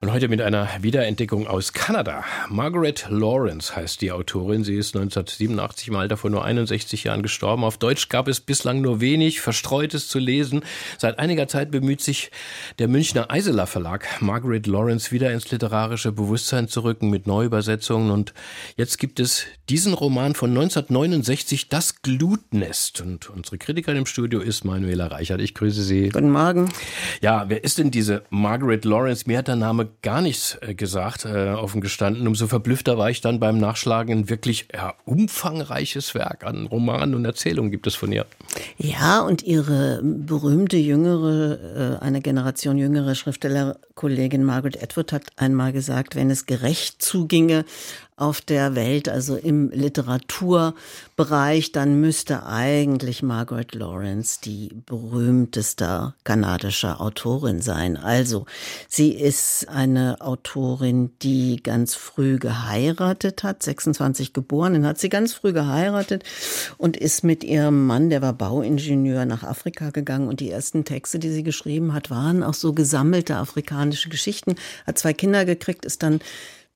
und heute mit einer Wiederentdeckung aus Kanada. Margaret Lawrence heißt die Autorin. Sie ist 1987 im Alter von nur 61 Jahren gestorben. Auf Deutsch gab es bislang nur wenig Verstreutes zu lesen. Seit einiger Zeit bemüht sich der Münchner Eiseler Verlag, Margaret Lawrence wieder ins literarische Bewusstsein zu rücken mit Neuübersetzungen. Und jetzt gibt es diesen Roman von 1969, Das Glutnest. Und unsere Kritikerin im Studio ist Manuela Reichert. Ich grüße Sie. Guten Morgen. Ja, wer ist denn diese Margaret Lawrence? Mir hat der Name gar nichts äh, gesagt, äh, offen gestanden. Umso verblüffter war ich dann beim Nachschlagen. Ein wirklich ja, umfangreiches Werk an Romanen und Erzählungen gibt es von ihr. Ja, und ihre berühmte jüngere, äh, eine Generation jüngere Schriftstellerkollegin Margaret Atwood hat einmal gesagt, wenn es gerecht zuginge auf der Welt, also im Literaturbereich, dann müsste eigentlich Margaret Lawrence die berühmteste kanadische Autorin sein. Also, sie ist eine Autorin, die ganz früh geheiratet hat, 26 geboren, dann hat sie ganz früh geheiratet und ist mit ihrem Mann, der war Bauingenieur, nach Afrika gegangen und die ersten Texte, die sie geschrieben hat, waren auch so gesammelte afrikanische Geschichten, hat zwei Kinder gekriegt, ist dann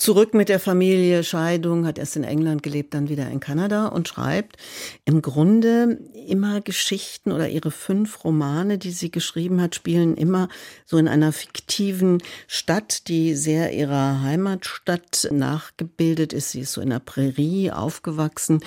zurück mit der Familie, Scheidung, hat erst in England gelebt, dann wieder in Kanada und schreibt im Grunde immer Geschichten oder ihre fünf Romane, die sie geschrieben hat, spielen immer so in einer fiktiven Stadt, die sehr ihrer Heimatstadt nachgebildet ist. Sie ist so in der Prärie aufgewachsen.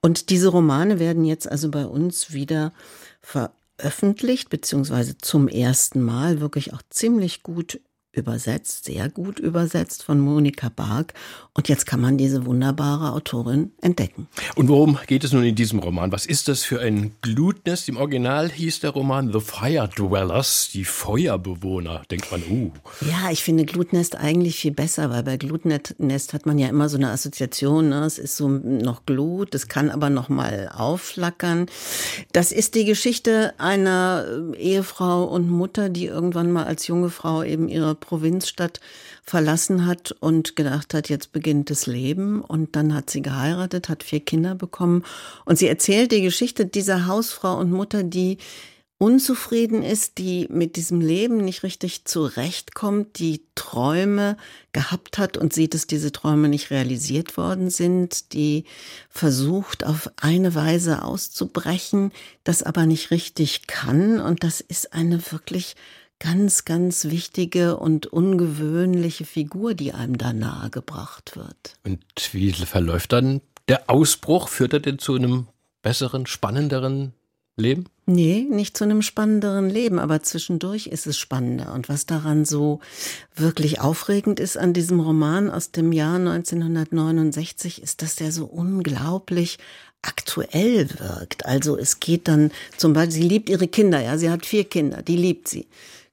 Und diese Romane werden jetzt also bei uns wieder veröffentlicht, beziehungsweise zum ersten Mal wirklich auch ziemlich gut übersetzt, sehr gut übersetzt von Monika Bark. Und jetzt kann man diese wunderbare Autorin entdecken. Und worum geht es nun in diesem Roman? Was ist das für ein Glutnest? Im Original hieß der Roman The Fire Dwellers, die Feuerbewohner. Denkt man, uh. Ja, ich finde Glutnest eigentlich viel besser, weil bei Glutnest hat man ja immer so eine Assoziation. Ne? Es ist so noch Glut, es kann aber noch mal aufflackern. Das ist die Geschichte einer Ehefrau und Mutter, die irgendwann mal als junge Frau eben ihre Provinzstadt verlassen hat und gedacht hat, jetzt beginnt das Leben. Und dann hat sie geheiratet, hat vier Kinder bekommen. Und sie erzählt die Geschichte dieser Hausfrau und Mutter, die unzufrieden ist, die mit diesem Leben nicht richtig zurechtkommt, die Träume gehabt hat und sieht, dass diese Träume nicht realisiert worden sind, die versucht auf eine Weise auszubrechen, das aber nicht richtig kann. Und das ist eine wirklich ganz, ganz wichtige und ungewöhnliche Figur, die einem da nahegebracht wird. Und wie verläuft dann der Ausbruch? Führt er denn zu einem besseren, spannenderen Leben? Nee, nicht zu einem spannenderen Leben, aber zwischendurch ist es spannender. Und was daran so wirklich aufregend ist an diesem Roman aus dem Jahr 1969, ist, dass der so unglaublich aktuell wirkt. Also es geht dann zum Beispiel, sie liebt ihre Kinder, ja, sie hat vier Kinder, die liebt sie.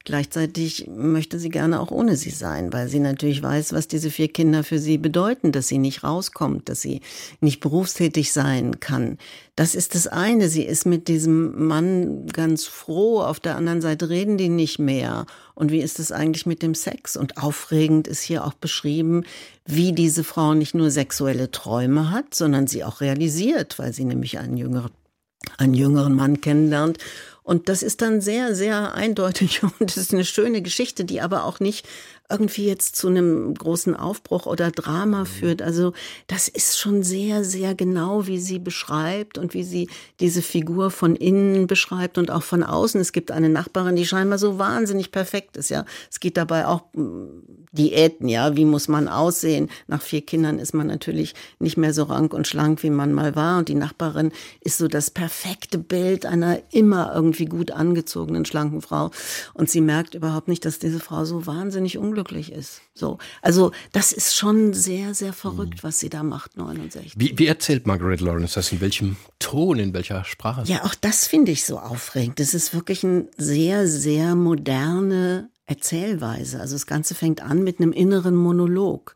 Gleichzeitig möchte sie gerne auch ohne sie sein, weil sie natürlich weiß, was diese vier Kinder für sie bedeuten, dass sie nicht rauskommt, dass sie nicht berufstätig sein kann. Das ist das eine. Sie ist mit diesem Mann ganz froh. Auf der anderen Seite reden die nicht mehr. Und wie ist es eigentlich mit dem Sex? Und aufregend ist hier auch beschrieben, wie diese Frau nicht nur sexuelle Träume hat, sondern sie auch realisiert, weil sie nämlich einen jüngeren, einen jüngeren Mann kennenlernt und das ist dann sehr, sehr eindeutig und das ist eine schöne Geschichte, die aber auch nicht irgendwie jetzt zu einem großen Aufbruch oder Drama mhm. führt. Also das ist schon sehr, sehr genau, wie sie beschreibt und wie sie diese Figur von innen beschreibt und auch von außen. Es gibt eine Nachbarin, die scheinbar so wahnsinnig perfekt ist. Ja, es geht dabei auch Diäten. Ja, wie muss man aussehen? Nach vier Kindern ist man natürlich nicht mehr so rank und schlank, wie man mal war. Und die Nachbarin ist so das perfekte Bild einer immer irgendwie gut angezogenen schlanken Frau. Und sie merkt überhaupt nicht, dass diese Frau so wahnsinnig unglücklich unglücklich ist. So. Also, das ist schon sehr, sehr verrückt, was sie da macht, 69. Wie, wie erzählt Margaret Lawrence das? In welchem Ton, in welcher Sprache? Ja, auch das finde ich so aufregend. Das ist wirklich eine sehr, sehr moderne Erzählweise. Also, das Ganze fängt an mit einem inneren Monolog,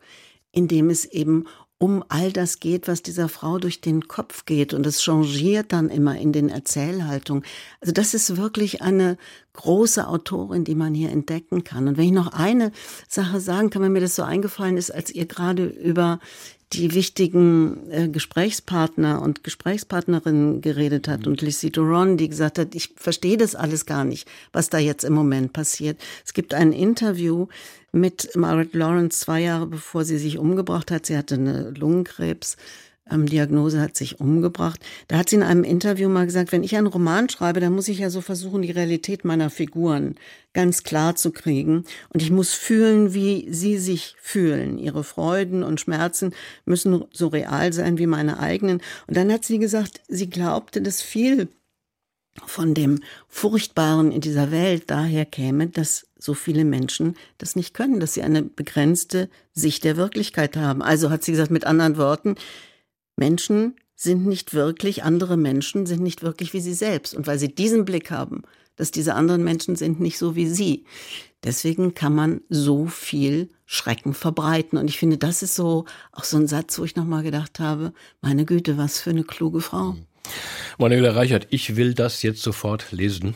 in dem es eben um all das geht, was dieser Frau durch den Kopf geht. Und es changiert dann immer in den Erzählhaltungen. Also das ist wirklich eine große Autorin, die man hier entdecken kann. Und wenn ich noch eine Sache sagen kann, wenn mir das so eingefallen ist, als ihr gerade über die wichtigen äh, Gesprächspartner und Gesprächspartnerinnen geredet hat und Lissy Duron, die gesagt hat, ich verstehe das alles gar nicht, was da jetzt im Moment passiert. Es gibt ein Interview mit Margaret Lawrence zwei Jahre bevor sie sich umgebracht hat. Sie hatte eine Lungenkrebs ähm, Diagnose hat sich umgebracht. Da hat sie in einem Interview mal gesagt, wenn ich einen Roman schreibe, dann muss ich ja so versuchen, die Realität meiner Figuren ganz klar zu kriegen. Und ich muss fühlen, wie sie sich fühlen. Ihre Freuden und Schmerzen müssen so real sein wie meine eigenen. Und dann hat sie gesagt, sie glaubte, dass viel von dem Furchtbaren in dieser Welt daher käme, dass so viele Menschen das nicht können, dass sie eine begrenzte Sicht der Wirklichkeit haben. Also hat sie gesagt, mit anderen Worten, Menschen sind nicht wirklich, andere Menschen sind nicht wirklich wie sie selbst. Und weil sie diesen Blick haben, dass diese anderen Menschen sind nicht so wie sie. Deswegen kann man so viel Schrecken verbreiten. Und ich finde, das ist so auch so ein Satz, wo ich nochmal gedacht habe, meine Güte, was für eine kluge Frau. Manuela Reichert, ich will das jetzt sofort lesen.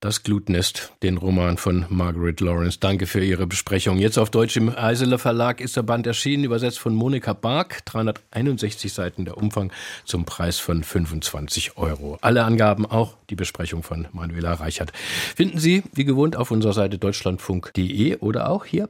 Das Glutnest, den Roman von Margaret Lawrence. Danke für Ihre Besprechung. Jetzt auf Deutsch im Eiseler Verlag ist der Band erschienen, übersetzt von Monika Bark. 361 Seiten der Umfang zum Preis von 25 Euro. Alle Angaben, auch die Besprechung von Manuela Reichert, finden Sie wie gewohnt auf unserer Seite deutschlandfunk.de oder auch hier